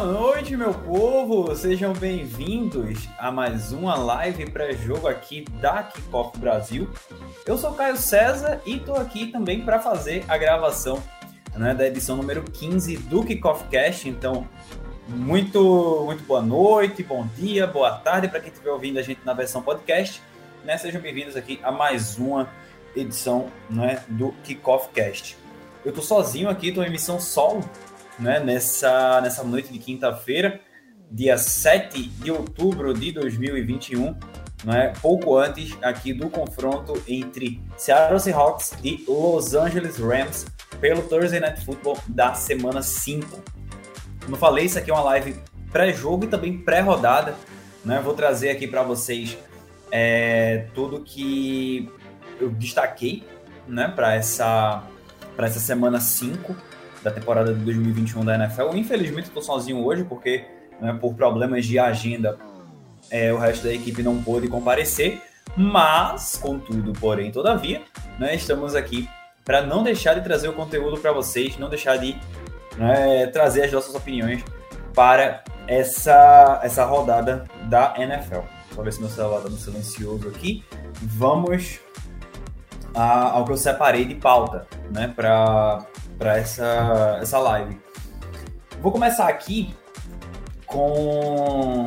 Boa noite, meu povo! Sejam bem-vindos a mais uma live pré-jogo aqui da Kickoff Brasil. Eu sou Caio César e estou aqui também para fazer a gravação né, da edição número 15 do Kickoff Cast. Então, muito, muito boa noite, bom dia, boa tarde para quem estiver ouvindo a gente na versão podcast. Né? Sejam bem-vindos aqui a mais uma edição né, do Kickoff Cast. Eu estou sozinho aqui, estou em emissão solo né, nessa, nessa noite de quinta-feira, dia 7 de outubro de 2021, né, pouco antes aqui do confronto entre Seattle Seahawks e Los Angeles Rams pelo Thursday Night Football da semana 5. Como eu falei, isso aqui é uma live pré-jogo e também pré-rodada. Né? Vou trazer aqui para vocês é, tudo que eu destaquei né, para essa, essa semana 5 da temporada de 2021 da NFL. Infelizmente, estou sozinho hoje, porque né, por problemas de agenda é, o resto da equipe não pôde comparecer. Mas, contudo, porém, todavia, né, estamos aqui para não deixar de trazer o conteúdo para vocês, não deixar de né, trazer as nossas opiniões para essa, essa rodada da NFL. Vou ver se meu celular está no silencioso aqui. Vamos a, ao que eu separei de pauta né, para para essa, essa live. Vou começar aqui com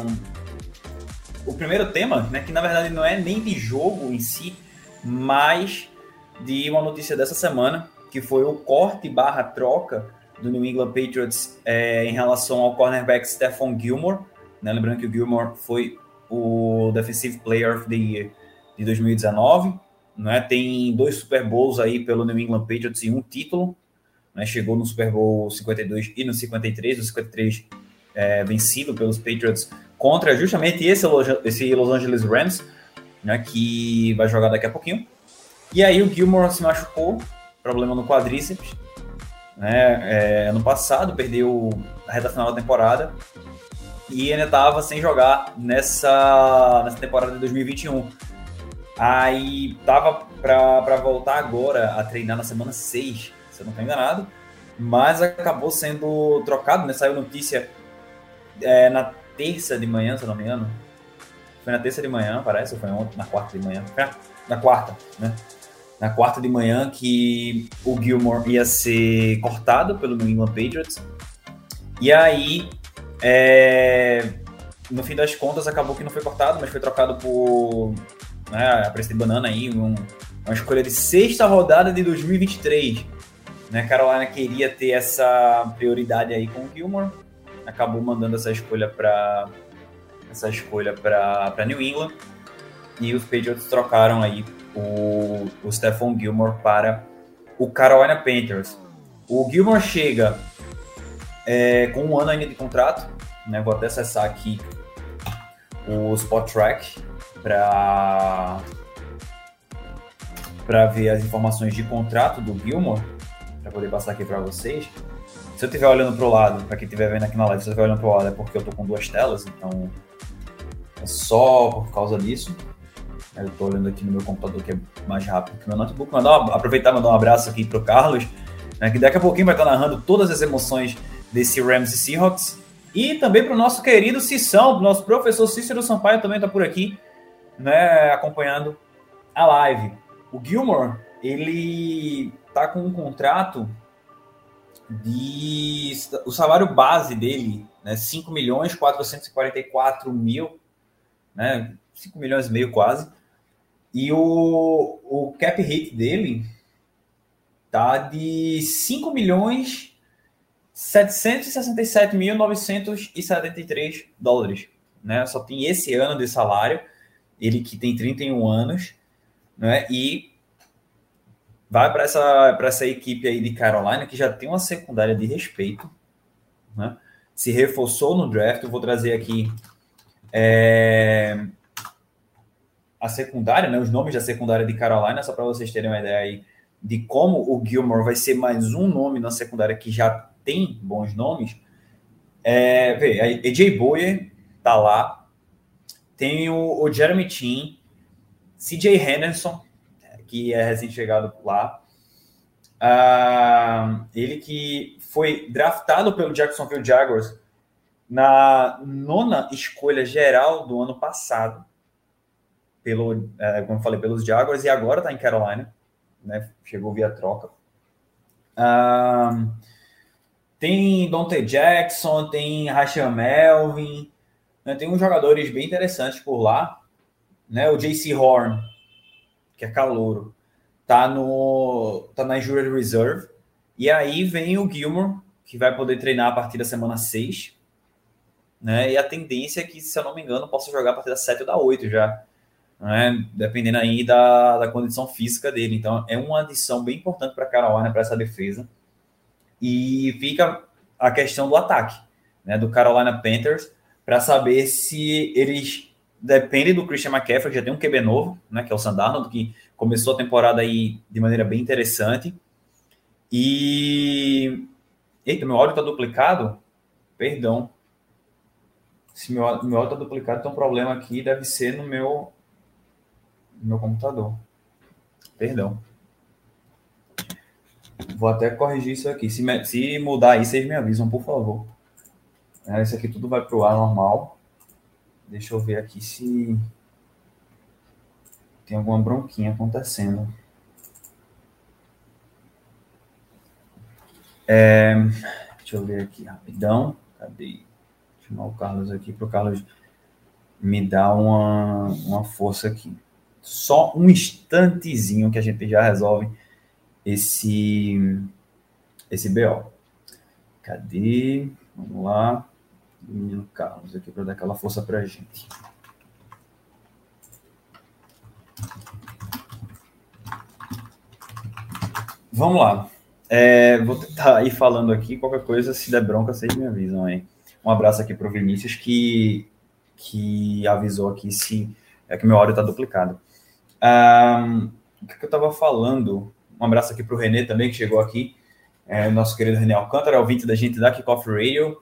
o primeiro tema, né, que na verdade não é nem de jogo em si, mas de uma notícia dessa semana, que foi o corte barra troca do New England Patriots é, em relação ao cornerback Stephon Gilmore. Né? Lembrando que o Gilmore foi o Defensive Player of the Year de 2019. Né? Tem dois Super Bowls aí pelo New England Patriots e um título né, chegou no Super Bowl 52 e no 53, no 53 é, vencido pelos Patriots contra justamente esse, esse Los Angeles Rams, né, que vai jogar daqui a pouquinho. E aí o Gilmore se machucou, problema no quadríceps, né, é, ano passado, perdeu a reta final da temporada e ainda estava sem jogar nessa, nessa temporada de 2021. Aí tava para voltar agora a treinar na semana 6 se eu não estou enganado, mas acabou sendo trocado, né? Saiu notícia é, na terça de manhã, se eu não me engano. Foi na terça de manhã, parece, ou foi ontem, na quarta de manhã? na quarta, né? Na quarta de manhã que o Gilmore ia ser cortado pelo New England Patriots. E aí, é, no fim das contas, acabou que não foi cortado, mas foi trocado por né, a preço de banana aí, um, uma escolha de sexta rodada de 2023. Né? Carolina queria ter essa prioridade aí com o Gilmore, acabou mandando essa escolha para essa escolha para New England e os Patriots trocaram aí o, o Stephon Gilmore para o Carolina Panthers. O Gilmore chega é, com um ano ainda de contrato, né? Vou até acessar aqui o Spot Track para para ver as informações de contrato do Gilmore para poder passar aqui para vocês. Se eu estiver olhando para o lado, para quem estiver vendo aqui na live, se eu estiver olhando para o lado é porque eu estou com duas telas, então é só por causa disso. Eu estou olhando aqui no meu computador que é mais rápido que meu notebook. Mandar uma, aproveitar e mandar um abraço aqui para o Carlos, né, que daqui a pouquinho vai estar narrando todas as emoções desse Rams e Seahawks. E também para o nosso querido Cissão, nosso professor Cícero Sampaio também está por aqui, né, acompanhando a live. O Gilmore, ele tá com um contrato de o salário base dele, né, 5 milhões 444 mil, né, 5 milhões e meio quase. E o, o cap hit dele tá de 5 milhões 767.973 dólares, né? Só tem esse ano de salário, ele que tem 31 anos, né? E vai para essa, essa equipe aí de Carolina, que já tem uma secundária de respeito, né? se reforçou no draft. Eu vou trazer aqui é, a secundária, né? os nomes da secundária de Carolina, só para vocês terem uma ideia aí de como o Gilmore vai ser mais um nome na secundária que já tem bons nomes. É, vê, AJ Boyer tá lá, tem o, o Jeremy Chin, CJ Henderson, que é recém-chegado lá. Uh, ele que foi draftado pelo Jacksonville Jaguars na nona escolha geral do ano passado, pelo, é, como falei, pelos Jaguars, e agora está em Carolina, né? Chegou via troca. Um, tem Dante Jackson, tem Rachel Melvin, né? tem uns jogadores bem interessantes por lá. Né? O JC Horn, que é calouro, tá, no, tá na Injured Reserve. E aí vem o Gilmore, que vai poder treinar a partir da semana 6. Né? E a tendência é que, se eu não me engano, possa jogar a partir da 7 ou da 8 já. Né? Dependendo aí da, da condição física dele. Então, é uma adição bem importante para a Carolina, para essa defesa. E fica a questão do ataque, né? do Carolina Panthers, para saber se eles dependem do Christian McCaffrey, já tem um QB novo, né? que é o Sandarno, que começou a temporada aí de maneira bem interessante. E. Eita, meu áudio está duplicado? Perdão. Se meu, meu áudio está duplicado, tem um problema aqui, deve ser no meu, no meu computador. Perdão. Vou até corrigir isso aqui. Se, me, se mudar aí, vocês me avisam, por favor. É, isso aqui tudo vai para o ar normal. Deixa eu ver aqui se tem alguma bronquinha acontecendo. É, deixa eu ver aqui rapidão. Cadê? Chamar o Carlos aqui para o Carlos me dar uma, uma força aqui. Só um instantezinho que a gente já resolve esse, esse BO. Cadê? Vamos lá. Menino Carlos aqui para dar aquela força para a gente. Vamos lá. É, vou tentar ir falando aqui, qualquer coisa, se der bronca, vocês me avisam aí. Um abraço aqui para o Vinícius, que, que avisou aqui se é que meu áudio está duplicado. Um, o que, eu estava falando? Um abraço aqui para o Renê também, que chegou aqui. É, nosso querido René Alcântara, ouvinte da gente da Kickoff Radio.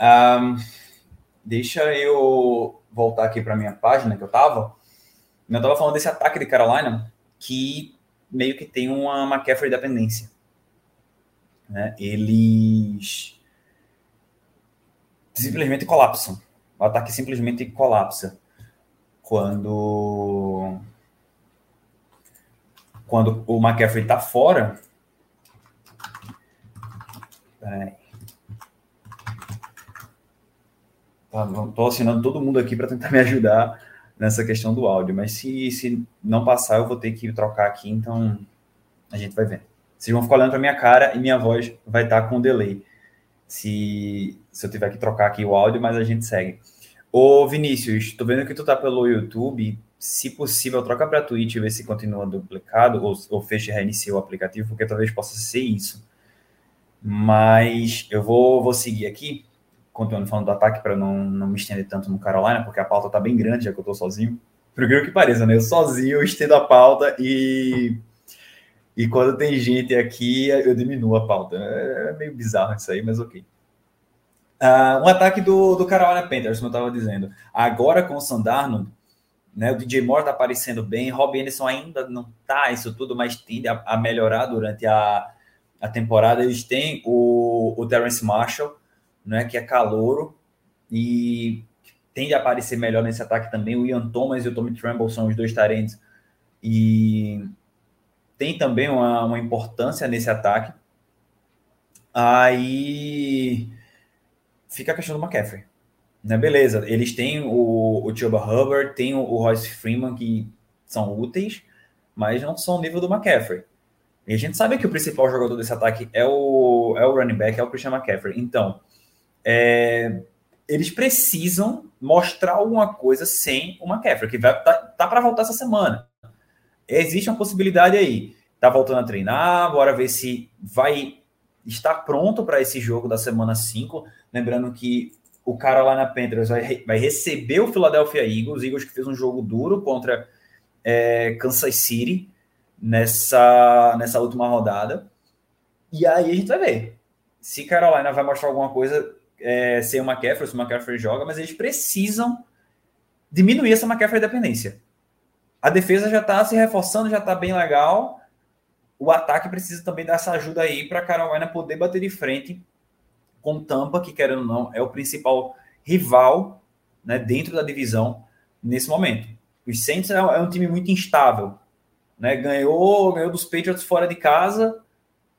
Um, deixa eu voltar aqui para minha página que eu estava. Eu estava falando desse ataque de Carolina, que meio que tem uma McCaffrey dependência. Né? Eles simplesmente colapsam. O ataque simplesmente colapsa quando quando o McCaffrey está fora. Peraí. Tá, tô assinando todo mundo aqui para tentar me ajudar nessa questão do áudio, mas se, se não passar, eu vou ter que trocar aqui, então a gente vai ver. Vocês vão ficar olhando para minha cara e minha voz vai estar tá com delay. Se, se eu tiver que trocar aqui o áudio, mas a gente segue. Ô Vinícius, tô vendo que tu tá pelo YouTube. Se possível, troca para Twitch e ver se continua duplicado ou, ou fecha e reinicia o aplicativo, porque talvez possa ser isso. Mas eu vou, vou seguir aqui continuando falando do ataque para não, não me estender tanto no Carolina, porque a pauta tá bem grande, já que eu tô sozinho. Por que pareça, né? Eu sozinho eu estendo a pauta e. E quando tem gente aqui, eu diminuo a pauta. É meio bizarro isso aí, mas ok. Uh, um ataque do, do Carolina Panthers, como eu estava dizendo. Agora com o Sandarno, né, o DJ Moore está aparecendo bem, Rob Anderson ainda não tá isso tudo, mas tende a, a melhorar durante a, a temporada. Eles têm o, o Terence Marshall, né, que é calouro e tende a aparecer melhor nesse ataque também. O Ian Thomas e o Tommy Tremble são os dois tarentes e tem também uma, uma importância nesse ataque. Aí fica a questão do McCaffrey. Né? Beleza, eles têm o, o Chuba Hubbard, tem o, o Royce Freeman, que são úteis, mas não são o nível do McCaffrey. E a gente sabe que o principal jogador desse ataque é o, é o running back, é o Christian McCaffrey. Então, é, eles precisam mostrar alguma coisa sem o McCaffrey, que vai tá, tá para voltar essa semana. Existe uma possibilidade aí. Tá voltando a treinar, bora ver se vai estar pronto para esse jogo da semana 5. Lembrando que o cara lá na Panthers vai, vai receber o Philadelphia Eagles, Eagles que fez um jogo duro contra é, Kansas City nessa, nessa última rodada. E aí a gente vai ver se Carolina vai mostrar alguma coisa é, sem o McCaffrey, se o McCaffrey joga, mas eles precisam diminuir essa McCaffrey dependência. A defesa já está se reforçando, já está bem legal. O ataque precisa também dessa ajuda aí para a Carolina poder bater de frente com Tampa, que querendo ou não, é o principal rival né, dentro da divisão nesse momento. Os Saints é, um time muito instável. Né? Ganhou, ganhou dos Patriots fora de casa,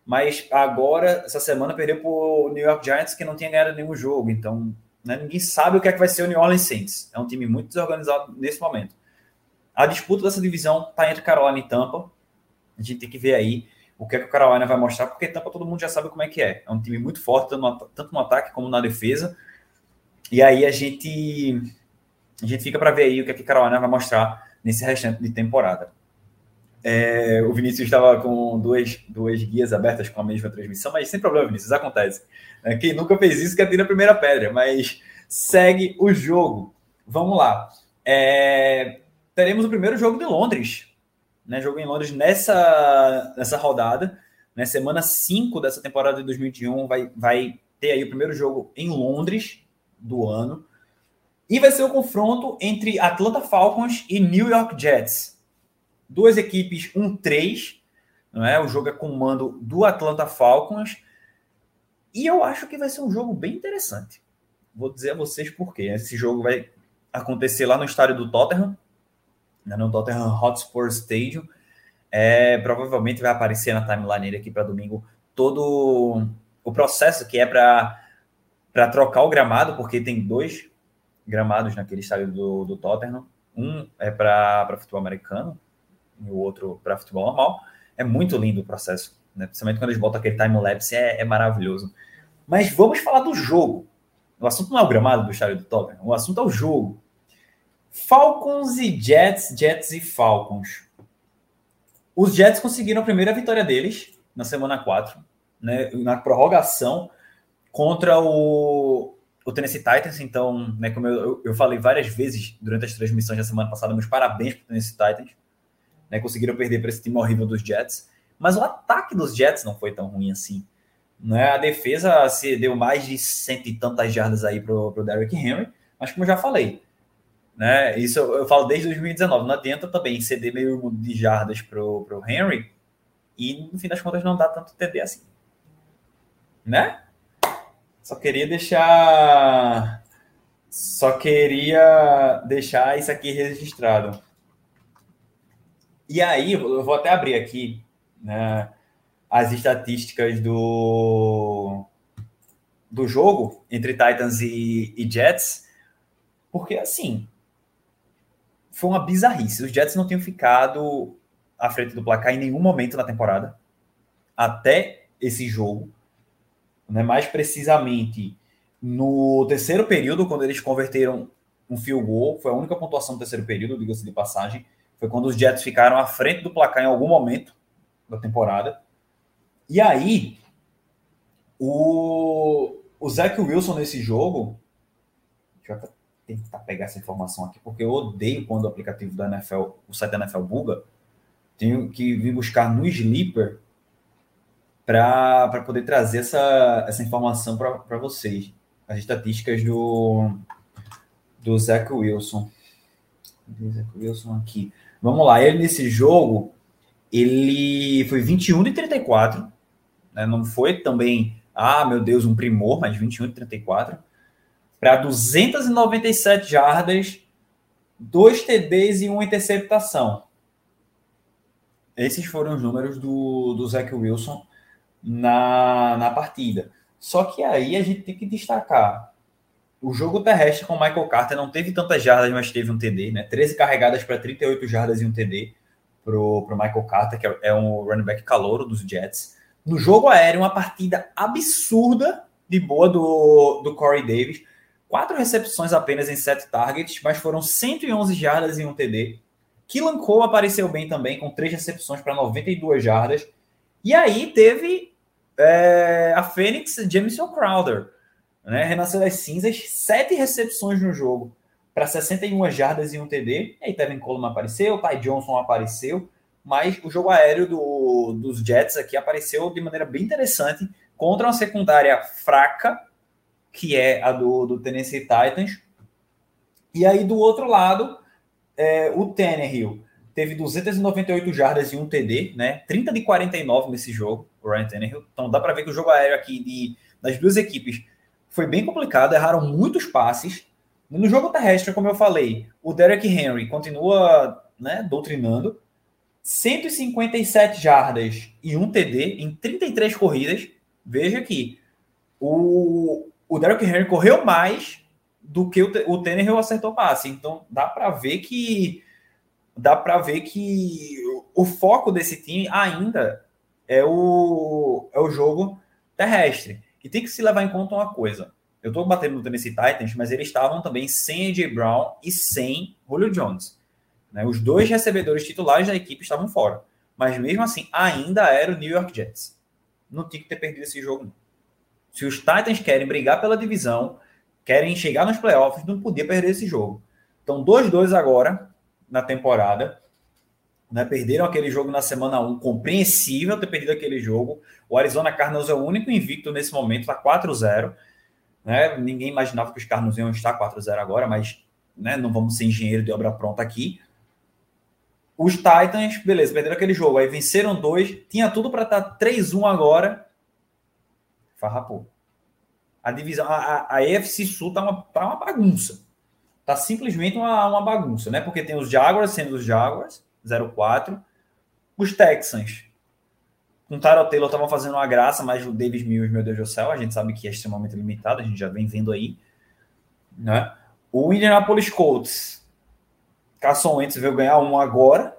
mas agora, essa semana, perdeu para o New York Giants, que não tinha ganhado nenhum jogo. Então, né, ninguém sabe o que é que vai ser o New Orleans Saints. É um time muito desorganizado nesse momento. A disputa dessa divisão está entre Carolina e Tampa. A gente tem que ver aí o que, é que o Carolina vai mostrar, porque Tampa todo mundo já sabe como é que é. É um time muito forte, tanto no ataque como na defesa. E aí a gente, a gente fica para ver aí o que, é que Carolina vai mostrar nesse restante de temporada. É, o Vinícius estava com duas, duas guias abertas com a mesma transmissão, mas sem problema, Vinícius, acontece. É, quem nunca fez isso quer ter a primeira pedra, mas segue o jogo. Vamos lá. É, teremos o primeiro jogo de Londres, né? Jogo em Londres nessa, nessa rodada, né? Semana 5 dessa temporada de 2021 vai, vai ter aí o primeiro jogo em Londres do ano. E vai ser o confronto entre Atlanta Falcons e New York Jets duas equipes, um 3, não é? O jogo é com o mando do Atlanta Falcons. E eu acho que vai ser um jogo bem interessante. Vou dizer a vocês por quê. Esse jogo vai acontecer lá no estádio do Tottenham, né, no Tottenham Hotspur Stadium. É, provavelmente vai aparecer na timeline aqui para domingo todo o processo que é para trocar o gramado, porque tem dois gramados naquele estádio do, do Tottenham. Um é para futebol americano, e o outro para futebol normal. É muito lindo o processo, né? principalmente quando eles botam aquele time-lapse, é, é, maravilhoso. Mas vamos falar do jogo. O assunto não é o gramado do estádio do Tottenham, o assunto é o jogo. Falcons e Jets, Jets e Falcons. Os Jets conseguiram a primeira vitória deles na semana 4, né, na prorrogação contra o, o Tennessee Titans. Então, né, como eu, eu falei várias vezes durante as transmissões da semana passada, meus parabéns para o Tennessee Titans né, conseguiram perder para esse time horrível dos Jets. Mas o ataque dos Jets não foi tão ruim assim. Né? A defesa se deu mais de cento e tantas jardas aí para o Derrick Henry, mas como eu já falei, né? Isso eu, eu, falo desde 2019. Não adianta também ceder meio de jardas para o Henry e no fim das contas não dá tanto TD assim. Né? Só queria deixar. Só queria deixar isso aqui registrado. E aí, eu vou até abrir aqui né, as estatísticas do, do jogo entre Titans e, e Jets, porque assim foi uma bizarrice. Os Jets não tinham ficado à frente do placar em nenhum momento na temporada, até esse jogo. Né? Mais precisamente no terceiro período, quando eles converteram um field goal, foi a única pontuação do terceiro período, diga-se de passagem. Foi quando os Jets ficaram à frente do placar em algum momento da temporada. E aí, o, o Zach Wilson nesse jogo. Deixa eu tentar pegar essa informação aqui, porque eu odeio quando o aplicativo da NFL, o site da NFL buga. Tenho que vir buscar no Sleeper para poder trazer essa, essa informação para vocês. As estatísticas do, do Zach Wilson. Zach Wilson aqui. Vamos lá, ele nesse jogo, ele foi 21 de 34, né? não foi também, ah, meu Deus, um primor, mas 21 de 34, para 297 jardas, dois TDs e uma interceptação. Esses foram os números do, do Zach Wilson na, na partida. Só que aí a gente tem que destacar o jogo terrestre com o Michael Carter não teve tantas jardas, mas teve um TD, né? 13 carregadas para 38 jardas e um TD pro, pro Michael Carter, que é, é um running back calouro dos Jets. No jogo aéreo, uma partida absurda de boa do, do Corey Davis. Quatro recepções apenas em sete targets, mas foram 111 jardas e um TD. Killan Cole apareceu bem também, com três recepções para 92 jardas. E aí teve é, a Fênix Jameson Crowder, né? Renasceu das cinzas, sete recepções no jogo para 61 jardas e um TD. Aí Tevin Coleman apareceu, Ty Johnson apareceu, mas o jogo aéreo do, dos Jets aqui apareceu de maneira bem interessante contra uma secundária fraca, que é a do, do Tennessee Titans. E aí do outro lado, é, o Tannehill teve 298 jardas e um TD, né? 30 de 49 nesse jogo, o Ryan Tannehill. Então dá para ver que o jogo aéreo aqui de das duas equipes foi bem complicado, erraram muitos passes. No jogo terrestre, como eu falei, o Derek Henry continua né, doutrinando. 157 jardas e um TD em 33 corridas. Veja que o, o Derek Henry correu mais do que o, o Tannehill acertou passe. Então dá para ver que dá para ver que o foco desse time ainda é o, é o jogo terrestre. E tem que se levar em conta uma coisa. Eu estou batendo no Tennessee Titans, mas eles estavam também sem AJ Brown e sem Julio Jones. Né? Os dois recebedores titulares da equipe estavam fora. Mas mesmo assim, ainda era o New York Jets. Não tinha que ter perdido esse jogo. Não. Se os Titans querem brigar pela divisão, querem chegar nos playoffs, não podia perder esse jogo. Então, 2-2 agora na temporada. Né? Perderam aquele jogo na semana 1, compreensível ter perdido aquele jogo. O Arizona Cardinals é o único invicto nesse momento, está 4-0. Né? Ninguém imaginava que os Cardinals iam estar 4-0 agora, mas né, não vamos ser engenheiro de obra pronta aqui. Os Titans, beleza, perderam aquele jogo, aí venceram dois, tinha tudo para estar 3-1 agora. Farrapou. A divisão, a, a, a EFC Sul tá uma, tá uma bagunça. Tá simplesmente uma, uma bagunça, né? Porque tem os Jaguars sendo os Jaguars, 0-4. Os Texans, com o Tyrell Taylor, estavam fazendo uma graça, mas o Davis Mills, meu Deus do céu, a gente sabe que é extremamente limitado, a gente já vem vendo aí. Né? O Indianapolis Colts Carson Wentz veio ganhar um agora.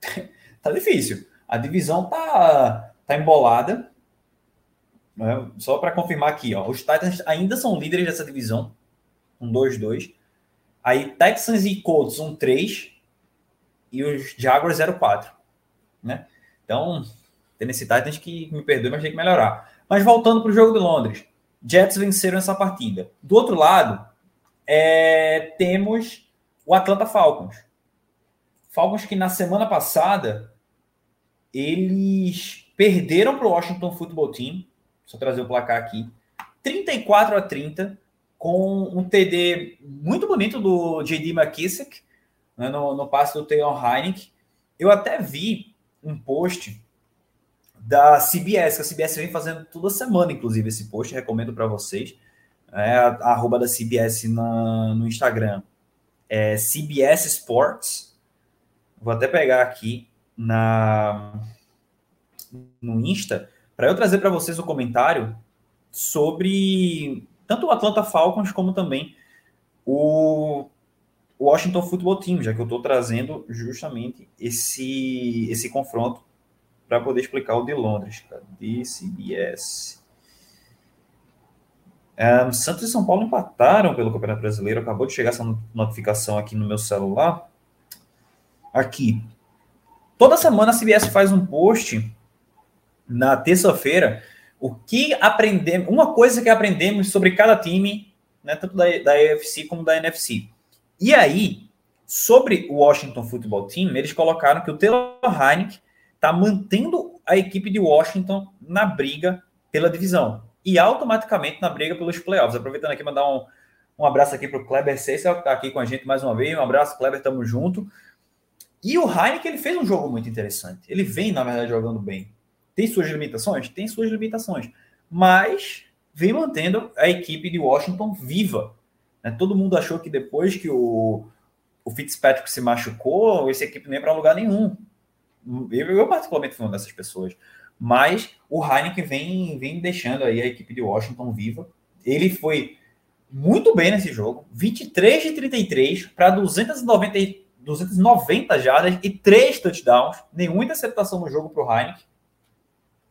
tá difícil. A divisão tá, tá embolada. Né? Só para confirmar aqui, ó, os Titans ainda são líderes dessa divisão, um 2-2. Aí Texans e Colts, um 3 e os Jaguars 0-4, né? Então, Tennessee Titans que me perdoe, mas tem que melhorar. Mas voltando para o jogo de Londres, Jets venceram essa partida. Do outro lado, é, temos o Atlanta Falcons. Falcons que na semana passada eles perderam para o Washington Football Team. Só trazer o placar aqui. 34 a 30, com um TD muito bonito do JD McKissick, né, no, no passe do Taylor Heineken. Eu até vi um post da CBS, que a CBS vem fazendo toda semana, inclusive, esse post, recomendo para vocês. É a, arroba da CBS na, no Instagram é, CBS Sports. Vou até pegar aqui na no Insta para eu trazer para vocês o comentário sobre tanto o Atlanta Falcons como também o Washington Football Team, já que eu estou trazendo justamente esse esse confronto para poder explicar o de Londres. Cadê CBS? É, Santos e São Paulo empataram pelo Campeonato Brasileiro. Acabou de chegar essa notificação aqui no meu celular. Aqui. Toda semana a CBS faz um post na terça-feira. O que aprendemos, uma coisa que aprendemos sobre cada time, né, tanto da, da AFC como da NFC. E aí, sobre o Washington Football Team, eles colocaram que o Taylor Heineken está mantendo a equipe de Washington na briga pela divisão e automaticamente na briga pelos playoffs. Aproveitando aqui, mandar um, um abraço aqui para o Kleber Cecil, que está aqui com a gente mais uma vez. Um abraço, Kleber, tamo junto. E o Heineken, ele fez um jogo muito interessante. Ele vem, na verdade, jogando bem. Tem suas limitações? Tem suas limitações. Mas vem mantendo a equipe de Washington viva. Né? Todo mundo achou que depois que o, o Fitzpatrick se machucou, essa equipe nem para lugar nenhum. Eu, eu, particularmente, fui uma dessas pessoas. Mas o Heineken vem, vem deixando aí a equipe de Washington viva. Ele foi muito bem nesse jogo, 23 de 33 para 290, 290 jardas e 3 touchdowns, nenhuma interceptação no jogo para o Heineken.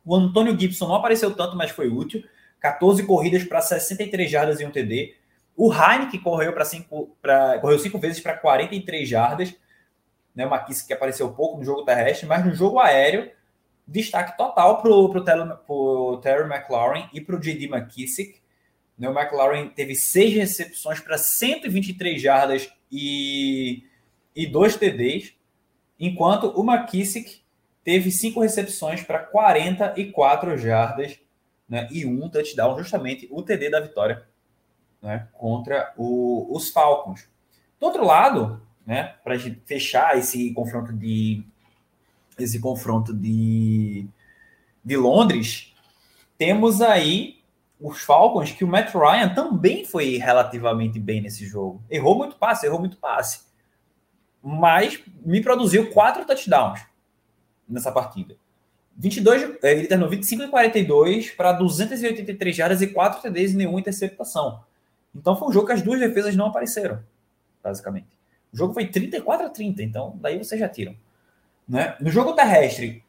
O Antônio Gibson não apareceu tanto, mas foi útil. 14 corridas para 63 jardas e um TD. O Heineken correu para cinco, pra, correu cinco vezes para 43 jardas. Né, uma que apareceu pouco no jogo terrestre, mas no jogo aéreo destaque total para o Terry McLaurin e para o J.D. McKissick. Né, o McLaurin teve seis recepções para 123 jardas e, e dois TDs, enquanto o McKissick teve cinco recepções para 44 jardas né, e um touchdown, justamente o TD da vitória né, contra o, os Falcons. Do outro lado, né, para fechar esse confronto de esse confronto de, de Londres, temos aí os Falcons, que o Matt Ryan também foi relativamente bem nesse jogo. Errou muito passe, errou muito passe. Mas me produziu quatro touchdowns nessa partida. 22, eh, ele terminou 25 e 42 para 283 jardas e 4 TDs e nenhuma interceptação. Então foi um jogo que as duas defesas não apareceram, basicamente. O jogo foi 34 a 30, então daí vocês já tiram. Né? No jogo terrestre,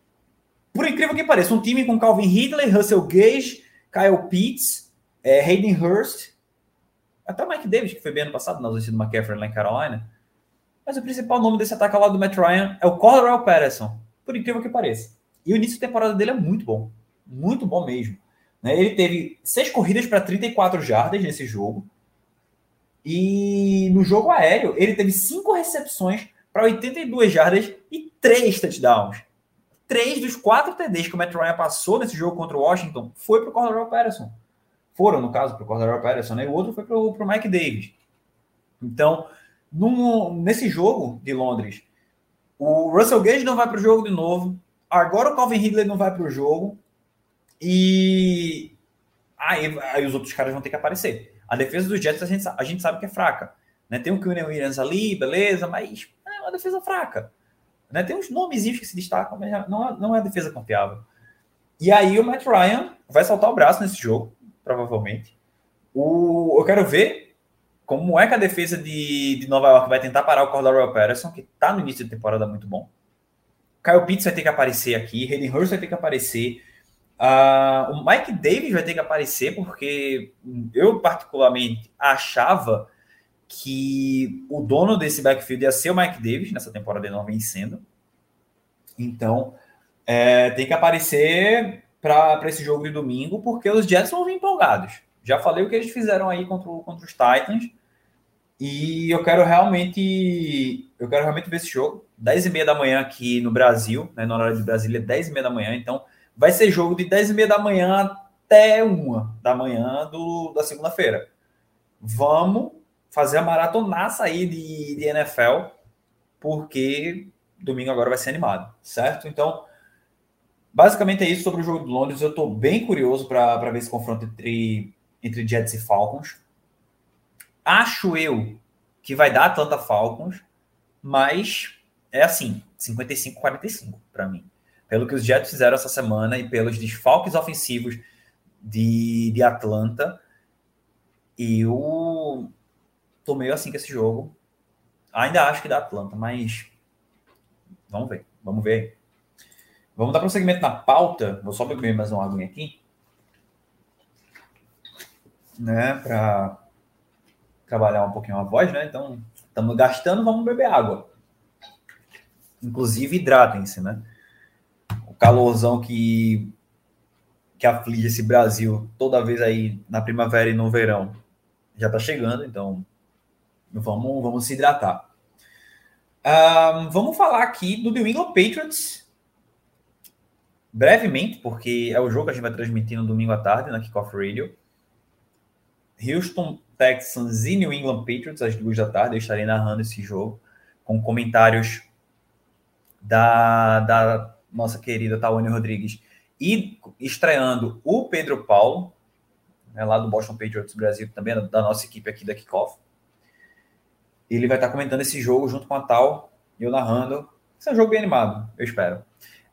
por incrível que pareça, um time com Calvin Ridley, Russell Gage, Kyle Pitts, é, Hayden Hurst, até o Mike Davis, que foi bem ano passado na ausência do McCaffrey lá em Carolina. Mas o principal nome desse ataque lado do Matt Ryan é o Cordell Patterson, por incrível que pareça. E o início da temporada dele é muito bom. Muito bom mesmo. Né? Ele teve seis corridas para 34 jardas nesse jogo. E no jogo aéreo, ele teve cinco recepções para 82 jardas e três touchdowns. Três dos quatro TDs que o Matt Ryan passou nesse jogo contra o Washington foi para o Cordero Patterson. Foram, no caso, para o Cordero Patterson, né? E o outro foi para o Mike Davis. Então, num, nesse jogo de Londres, o Russell Gage não vai para o jogo de novo. Agora o Calvin Ridley não vai para o jogo. E aí, aí, os outros caras vão ter que aparecer. A defesa dos Jets a gente, a gente sabe que é fraca. Né? Tem o Kylian Williams ali, beleza, mas é uma defesa fraca. Né? Tem uns nomezinhos que se destacam, mas não é, não é defesa confiável. E aí o Matt Ryan vai soltar o braço nesse jogo, provavelmente. O, eu quero ver como é que a defesa de, de Nova York vai tentar parar o Cordero Patterson, que está no início de temporada muito bom. Kyle Pitts vai ter que aparecer aqui, Hayden Hurst vai ter que aparecer. Uh, o Mike Davis vai ter que aparecer, porque eu particularmente achava que o dono desse backfield ia ser o Mike Davis, nessa temporada ele não vem sendo. Então, é, tem que aparecer para esse jogo de domingo, porque os Jets vão vir empolgados. Já falei o que eles fizeram aí contra, contra os Titans. E eu quero realmente. Eu quero realmente ver esse jogo. 10 e meia da manhã aqui no Brasil, né, na hora de Brasília, 10 e meia da manhã. Então, vai ser jogo de 10 e meia da manhã até uma da manhã do, da segunda-feira. Vamos fazer a maratonaça aí de, de NFL, porque domingo agora vai ser animado, certo? Então, basicamente é isso sobre o jogo de Londres. Eu estou bem curioso para ver esse confronto entre, entre Jets e Falcons. Acho eu que vai dar Atlanta Falcons, mas é assim, 55-45 para mim. Pelo que os Jets fizeram essa semana e pelos desfalques ofensivos de, de Atlanta, eu tô meio assim com esse jogo. Ainda acho que dá Atlanta, mas vamos ver, vamos ver. Vamos dar prosseguimento na pauta. Vou só beber mais uma aguinha aqui. Né, para trabalhar um pouquinho a voz, né? Então, estamos gastando, vamos beber água. Inclusive, hidratem-se, né? Calorzão que, que aflige esse Brasil toda vez aí na primavera e no verão já está chegando, então vamos, vamos se hidratar. Um, vamos falar aqui do New England Patriots brevemente, porque é o jogo que a gente vai transmitir no domingo à tarde na Kickoff Radio. Houston Texans e New England Patriots às duas da tarde. Eu estarei narrando esse jogo com comentários da, da nossa querida Tawane Rodrigues e estreando o Pedro Paulo, né, lá do Boston Patriots Brasil, também da nossa equipe aqui da Kickoff. Ele vai estar comentando esse jogo junto com a Tal, eu narrando. Esse é um jogo bem animado, eu espero.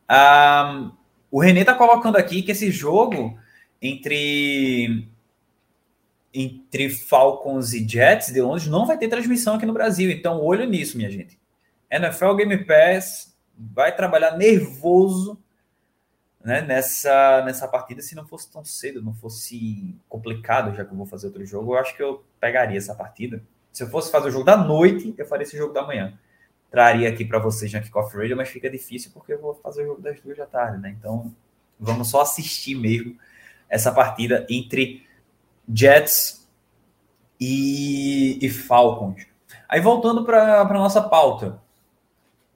Um, o Renê está colocando aqui que esse jogo entre entre Falcons e Jets de Londres não vai ter transmissão aqui no Brasil. Então, olho nisso, minha gente. NFL Game Pass vai trabalhar nervoso né, nessa, nessa partida. Se não fosse tão cedo, não fosse complicado, já que eu vou fazer outro jogo, eu acho que eu pegaria essa partida. Se eu fosse fazer o jogo da noite, eu faria esse jogo da manhã. Traria aqui para vocês na Kickoff Radio, mas fica difícil porque eu vou fazer o jogo das duas da tarde, né? Então, vamos só assistir mesmo essa partida entre Jets e, e Falcons. Aí voltando para a nossa pauta.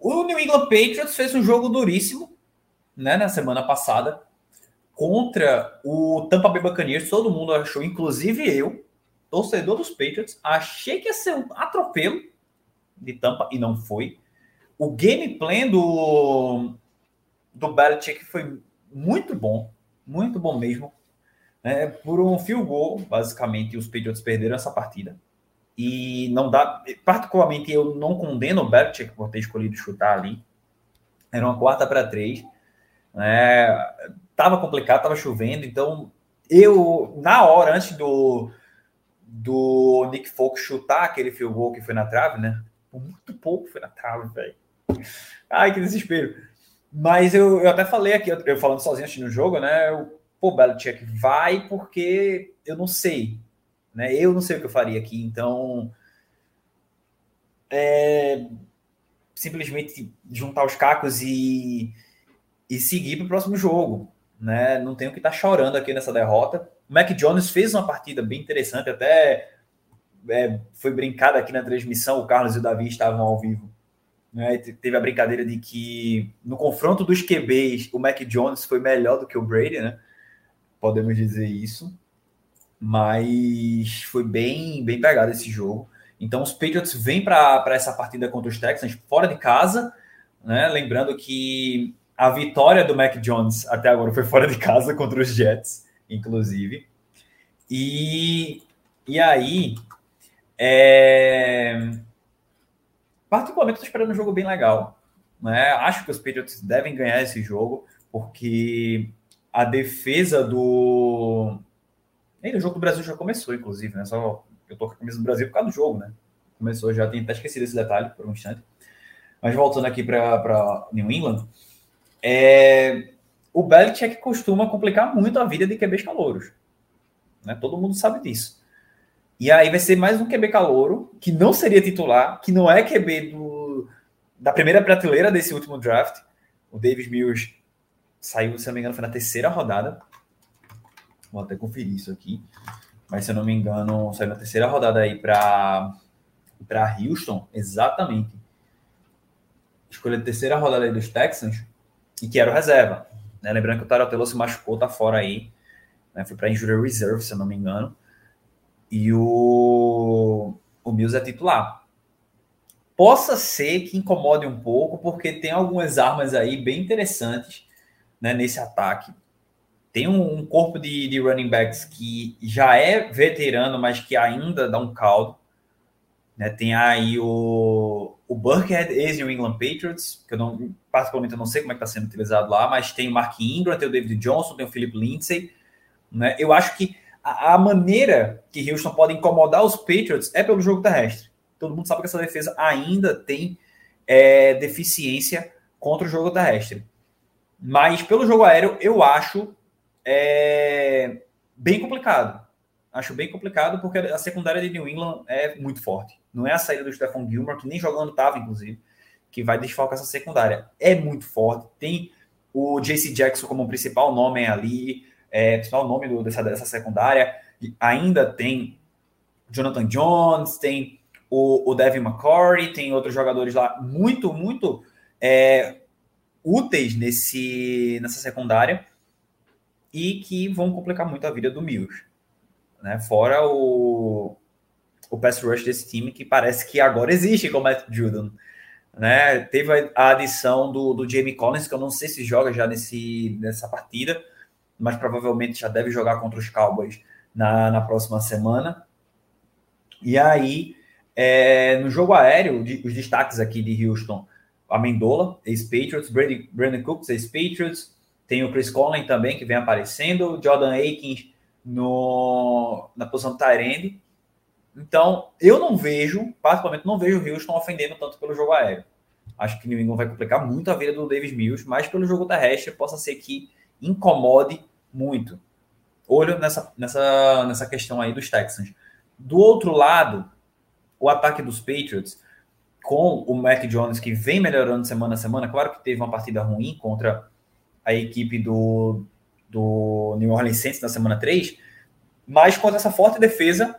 O New England Patriots fez um jogo duríssimo né, na semana passada contra o Tampa Bay Buccaneers. Todo mundo achou, inclusive eu, torcedor dos Patriots, achei que ia ser um atropelo de Tampa e não foi. O gameplay do, do Belichick foi muito bom, muito bom mesmo É, por um field goal, basicamente, os Patriots perderam essa partida. E não dá. Particularmente, eu não condeno o Belichick por ter escolhido chutar ali. Era uma quarta para três. Né? Tava complicado, tava chovendo, então eu, na hora, antes do, do Nick Folk chutar aquele field goal que foi na trave, né? Muito pouco foi na trave, velho. Ai, que desespero. Mas eu, eu até falei aqui, eu, eu falando sozinho assistindo o jogo, né? Eu, pô, Belichick, vai porque eu não sei. Né? Eu não sei o que eu faria aqui, então. É, simplesmente juntar os cacos e, e seguir para o próximo jogo. Né? Não tenho que estar tá chorando aqui nessa derrota. O Mac Jones fez uma partida bem interessante, até é, foi brincada aqui na transmissão, o Carlos e o Davi estavam ao vivo. Né? Teve a brincadeira de que no confronto dos QBs, o Mac Jones foi melhor do que o Brady, né? Podemos dizer isso. Mas foi bem, bem pegado esse jogo. Então os Patriots vêm para essa partida contra os Texans fora de casa, né? Lembrando que a vitória do Mac Jones até agora foi fora de casa contra os Jets, inclusive. E, e aí, é... particularmente estou esperando um jogo bem legal. Né? Acho que os Patriots devem ganhar esse jogo, porque a defesa do. E o jogo do Brasil já começou, inclusive, né? Só eu tô com a camisa do Brasil por causa do jogo, né? Começou já, tenho até esquecido esse detalhe por um instante. Mas voltando aqui para New England, é, o Belichick costuma complicar muito a vida de QBs calouros. Né? Todo mundo sabe disso. E aí vai ser mais um QB calouro, que não seria titular, que não é QB do, da primeira prateleira desse último draft. O Davis Mills saiu, se não me engano, foi na terceira rodada. Vou até conferir isso aqui. Mas se eu não me engano, saiu na terceira rodada aí para Houston, exatamente. Escolha a terceira rodada aí dos Texans e que era o reserva. Né? Lembrando que o Tarotelo se machucou, tá fora aí. Né? Foi para injury reserve, se eu não me engano. E o, o Mills é titular. Possa ser que incomode um pouco, porque tem algumas armas aí bem interessantes né, nesse ataque. Tem um, um corpo de, de running backs que já é veterano, mas que ainda dá um caldo. Né? Tem aí o, o Burkhead, ex-New England Patriots, que eu não, particularmente eu não sei como é que está sendo utilizado lá, mas tem o Mark Ingram, tem o David Johnson, tem o Philip Lindsay. Né? Eu acho que a, a, maneira que Houston pode incomodar os Patriots é pelo jogo terrestre. Todo mundo sabe que essa defesa ainda tem é, deficiência contra o jogo terrestre. Mas pelo jogo aéreo, eu acho é, bem complicado acho bem complicado porque a secundária de New England é muito forte. Não é a saída do Stephon Gilmore, que nem jogando estava, inclusive, que vai desfalcar essa secundária. É muito forte. Tem o JC Jackson como principal nome ali, é, principal nome do, dessa, dessa secundária. E ainda tem Jonathan Jones, tem o, o Devin McCory, tem outros jogadores lá muito, muito é, úteis nesse, nessa secundária e que vão complicar muito a vida do Mills né? Fora o, o pass rush desse time, que parece que agora existe com o Matt Judon. Né? Teve a adição do, do Jamie Collins, que eu não sei se joga já nesse, nessa partida, mas provavelmente já deve jogar contra os Cowboys na, na próxima semana. E aí, é, no jogo aéreo, os destaques aqui de Houston, a Mendola, ex-Patriots, Brandon Cooks, ex-Patriots, tem o Chris Conley também, que vem aparecendo, Jordan Akins, no, na posição do Tyrande. Então, eu não vejo, particularmente, não vejo o Houston ofendendo tanto pelo jogo aéreo. Acho que England vai complicar muito a vida do Davis Mills, mas pelo jogo terrestre possa ser que incomode muito. Olho nessa, nessa, nessa questão aí dos Texans. Do outro lado, o ataque dos Patriots, com o Mac Jones, que vem melhorando semana a semana, claro que teve uma partida ruim contra a equipe do, do New Orleans Saints na semana 3, mas contra essa forte defesa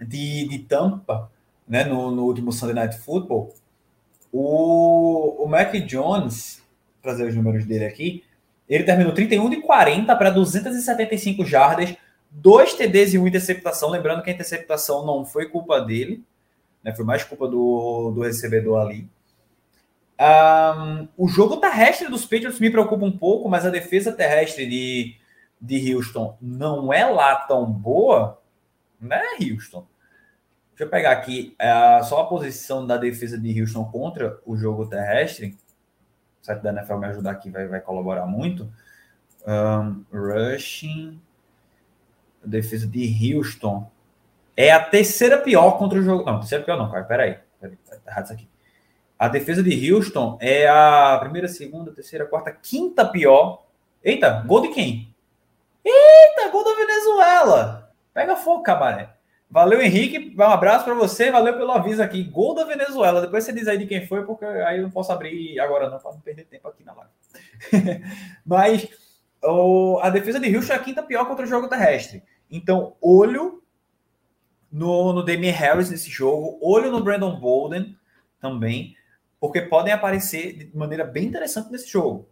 de, de Tampa, né, no, no último Sunday Night Football, o, o Mac Jones, trazer os números dele aqui, ele terminou 31 de 40 para 275 jardas, dois TDs e uma interceptação. Lembrando que a interceptação não foi culpa dele, né, foi mais culpa do, do recebedor ali. Um, o jogo terrestre dos Patriots me preocupa um pouco, mas a defesa terrestre de, de Houston não é lá tão boa, né, Houston? Deixa eu pegar aqui é, só a posição da defesa de Houston contra o jogo terrestre. O site da NFL me ajudar aqui vai, vai colaborar muito. Um, rushing. A defesa de Houston é a terceira pior contra o jogo. Não, terceira pior não, cara. Peraí. Peraí tá errado isso aqui. A defesa de Houston é a primeira, segunda, terceira, quarta, quinta pior. Eita, gol de quem? Eita, gol da Venezuela. Pega fogo, cabaré. Valeu, Henrique. Um abraço para você. Valeu pelo aviso aqui. Gol da Venezuela. Depois você diz aí de quem foi, porque aí eu não posso abrir agora não, para não perder tempo aqui na live. Mas o, a defesa de Houston é a quinta pior contra o jogo terrestre. Então, olho no, no Harris nesse jogo, olho no Brandon Bolden também, porque podem aparecer de maneira bem interessante nesse jogo,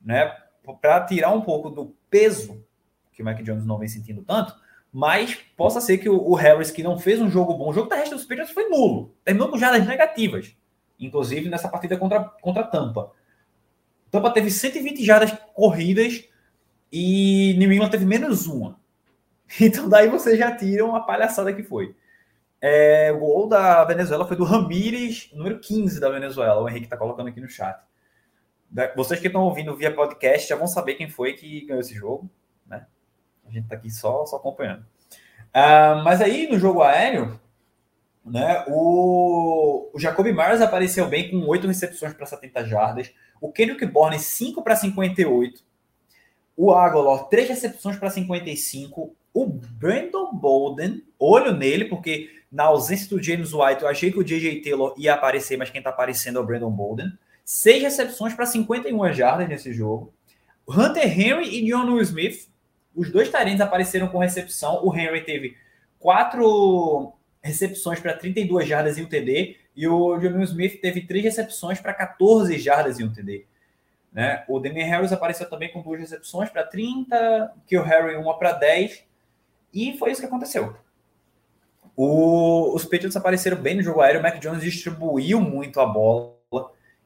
né? Para tirar um pouco do peso que o Mac Jones não vem sentindo tanto, mas possa ser que o, o Harris, que não fez um jogo bom, o jogo terrestre dos Patriots foi nulo, terminou com jardas negativas, inclusive nessa partida contra, contra a Tampa. Tampa teve 120 jardas corridas e New England teve menos uma. Então daí você já tira uma palhaçada que foi. É, o gol da Venezuela foi do Ramires, número 15 da Venezuela. O Henrique está colocando aqui no chat. Vocês que estão ouvindo via podcast já vão saber quem foi que ganhou esse jogo. Né? A gente está aqui só, só acompanhando. Uh, mas aí no jogo aéreo, né, o, o Jacoby Myers apareceu bem com 8 recepções para 70 jardas. O Kendrick Bourne 5 para 58. O Agolor 3 recepções para 55. O Brandon Bolden, olho nele, porque na ausência do James White, eu achei que o J.J. Taylor ia aparecer, mas quem está aparecendo é o Brandon Bolden. Seis recepções para 51 jardas nesse jogo. Hunter Henry e John Smith, os dois talentos apareceram com recepção. O Henry teve quatro recepções para 32 jardas e um TD, e o John Smith teve três recepções para 14 jardas e um TD. Né? O Damian Harris apareceu também com duas recepções para 30, que o Harry uma para 10 e foi isso que aconteceu. O, os Patriots apareceram bem no jogo aéreo, o Mac Jones distribuiu muito a bola.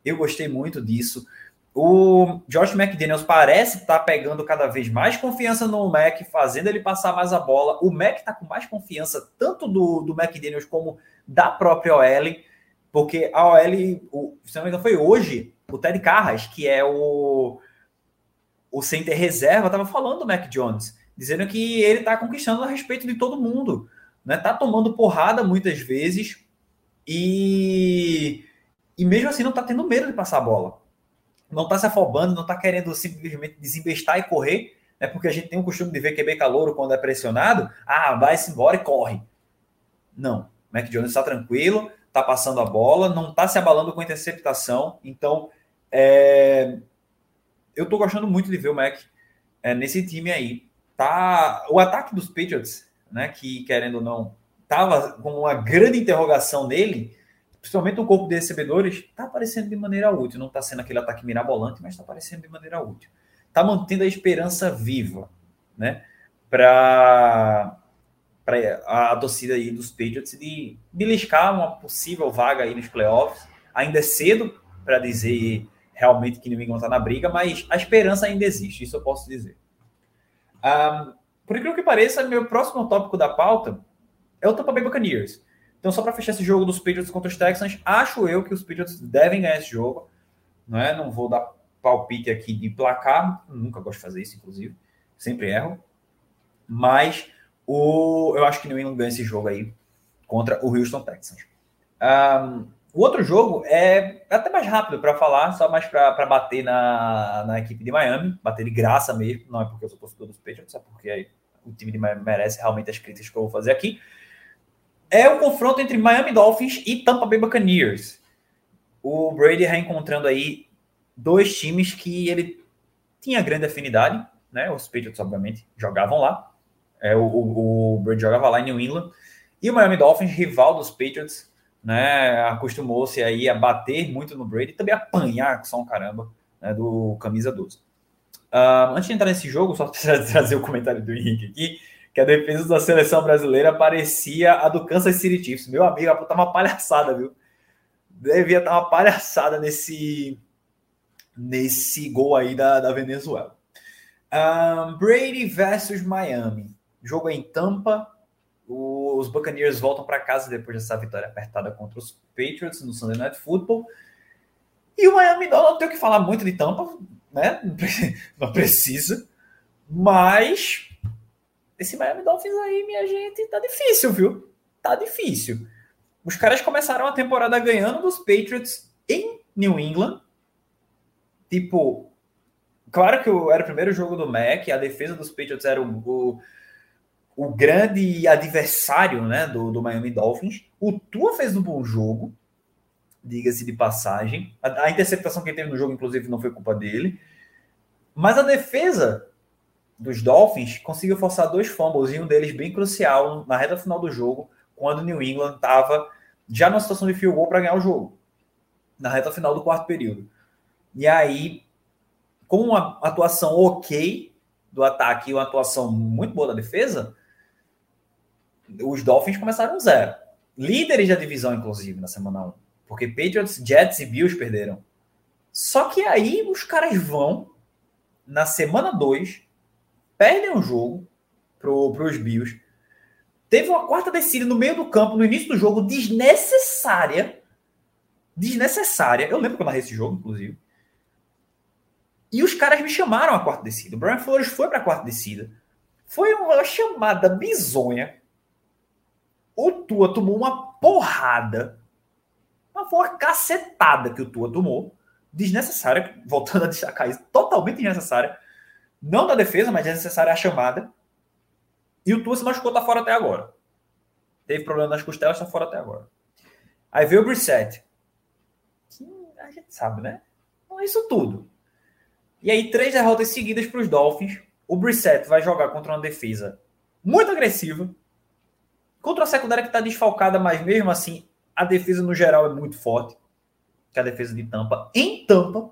Eu gostei muito disso. O Josh McDaniels parece estar tá pegando cada vez mais confiança no Mac, fazendo ele passar mais a bola. O Mac está com mais confiança tanto do, do McDaniels como da própria OL, porque a OL, o, se não me engano, foi hoje, o Ted Carras, que é o, o center reserva, estava falando do Mac Jones dizendo que ele está conquistando a respeito de todo mundo, né? Tá tomando porrada muitas vezes e e mesmo assim não está tendo medo de passar a bola. Não está se afobando, não está querendo simplesmente desembestar e correr, né? Porque a gente tem o costume de ver que é bem calouro quando é pressionado, ah, vai-se embora e corre. Não, Mac Jones está tranquilo, está passando a bola, não está se abalando com a interceptação. Então, é... eu estou gostando muito de ver o Mac é, nesse time aí tá o ataque dos Patriots, né, que querendo ou não, tava com uma grande interrogação nele, principalmente o corpo de recebedores, tá aparecendo de maneira útil, não tá sendo aquele ataque mirabolante, mas tá aparecendo de maneira útil. Tá mantendo a esperança viva, né, para para a torcida aí dos Patriots de beliscar uma possível vaga aí nos playoffs. Ainda é cedo para dizer realmente que ninguém está na briga, mas a esperança ainda existe, isso eu posso dizer. Um, por incrível que pareça, meu próximo tópico da pauta é o Tampa Bay Buccaneers. Então, só para fechar esse jogo dos Patriots contra os Texans, acho eu que os Patriots devem ganhar esse jogo. Não é? Não vou dar palpite aqui de placar, nunca gosto de fazer isso, inclusive, sempre erro. Mas o, eu acho que New England ganha esse jogo aí contra o Houston Texans. Um, o outro jogo é até mais rápido para falar, só mais para bater na, na equipe de Miami, bater de graça mesmo, não é porque eu sou torcedor dos Patriots, é porque o time de Miami merece realmente as críticas que eu vou fazer aqui. É o confronto entre Miami Dolphins e Tampa Bay Buccaneers. O Brady reencontrando aí dois times que ele tinha grande afinidade, né? Os Patriots, obviamente, jogavam lá. É, o, o, o Brady jogava lá em New England. E o Miami Dolphins, rival dos Patriots, né, acostumou-se aí a bater muito no Brady e também apanhar, só um caramba, né, do camisa 12. Uh, ah, antes de entrar nesse jogo, só para trazer o comentário do Henrique aqui, que a defesa da seleção brasileira parecia a do Kansas City Chiefs. Meu amigo, tá uma palhaçada, viu? Devia estar tá uma palhaçada nesse, nesse gol aí da, da Venezuela. Um, Brady versus Miami. Jogo em Tampa. Os Buccaneers voltam para casa depois dessa vitória apertada contra os Patriots no Sunday Night Football. E o Miami não tem o que falar muito de Tampa, né? Não precisa. Mas esse Miami Dolphins aí, minha gente, tá difícil, viu? Tá difícil. Os caras começaram a temporada ganhando dos Patriots em New England. Tipo, claro que era o primeiro jogo do Mac, a defesa dos Patriots era o, o, o grande adversário né, do, do Miami Dolphins. O Tua fez um bom jogo, diga-se de passagem. A, a, interceptação que ele teve no jogo, inclusive, não foi culpa dele. Mas a defesa dos Dolphins conseguiu forçar dois fumbles, e um deles bem crucial na reta final do jogo, quando o New England estava já numa situação de field goal para ganhar o jogo, na reta final do quarto período. E aí, com uma atuação ok do ataque e uma atuação muito boa da defesa, os Dolphins começaram zero. Líderes da divisão, inclusive, na semana 1. Porque Patriots, Jets e Bills perderam. Só que aí os caras vão, na semana 2, perdem o jogo para os Bills. Teve uma quarta descida no meio do campo, no início do jogo, desnecessária. Desnecessária. Eu lembro que eu narrei esse jogo, inclusive. E os caras me chamaram a quarta descida. O Brian Flores foi para a quarta descida. Foi uma chamada bizonha. O Tua tomou uma porrada. Mas foi uma cacetada que o Tua tomou. Desnecessária. Voltando a destacar isso. Totalmente desnecessária. Não da defesa, mas desnecessária a chamada. E o Tua se machucou, tá fora até agora. Teve problema nas costelas, tá fora até agora. Aí veio o Brissette. Que a gente sabe, né? Não é isso tudo. E aí, três derrotas seguidas para os Dolphins. O Brissette vai jogar contra uma defesa muito agressiva. Contra a secundária que está desfalcada, mas mesmo assim, a defesa no geral é muito forte. Que é a defesa de Tampa. Em Tampa,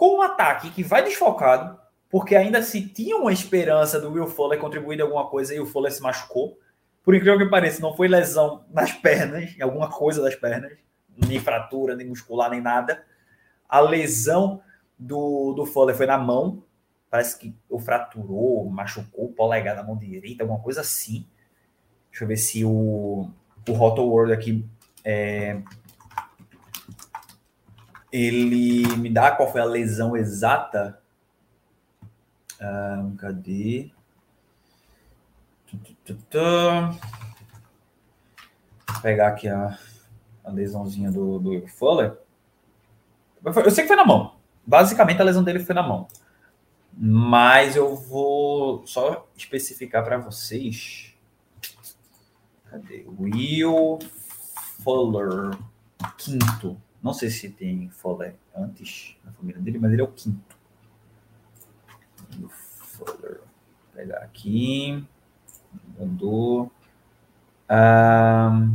com um ataque que vai desfalcado, porque ainda se tinha uma esperança do Will Fuller contribuir de alguma coisa e o Fuller se machucou. Por incrível que pareça, não foi lesão nas pernas, alguma coisa das pernas, nem fratura, nem muscular, nem nada. A lesão do, do Fuller foi na mão, parece que o fraturou, machucou o polegar da mão direita, alguma coisa assim. Deixa eu ver se o, o Roto World aqui é, ele me dá qual foi a lesão exata. Um, cadê? Vou pegar aqui a, a lesãozinha do, do Fuller. Eu sei que foi na mão. Basicamente, a lesão dele foi na mão. Mas eu vou só especificar para vocês. Cadê? Will Fuller, quinto. Não sei se tem Fuller antes na família dele, mas ele é o quinto. Fuller. Vou pegar aqui. Mandou. Ah,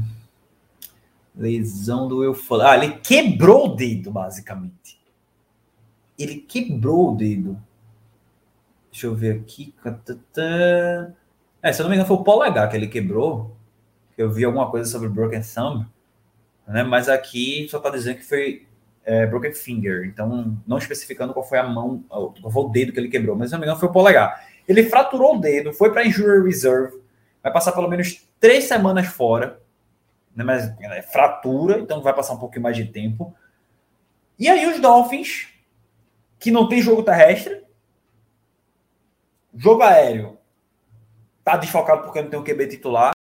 lesão do Will Fuller. Ah, ele quebrou o dedo, basicamente. Ele quebrou o dedo. Deixa eu ver aqui. É, se eu não me engano, foi o polegar que ele quebrou. Eu vi alguma coisa sobre Broken Thumb né? Mas aqui só está dizendo que foi é, broken finger, então não especificando qual foi a mão, qual foi o dedo que ele quebrou, mas se não me engano foi o polegar. Ele fraturou o dedo, foi para injury reserve, vai passar pelo menos três semanas fora, né? Mas é fratura, então vai passar um pouquinho mais de tempo. E aí os Dolphins, que não tem jogo terrestre, jogo aéreo, tá desfalcado porque não tem um QB titular.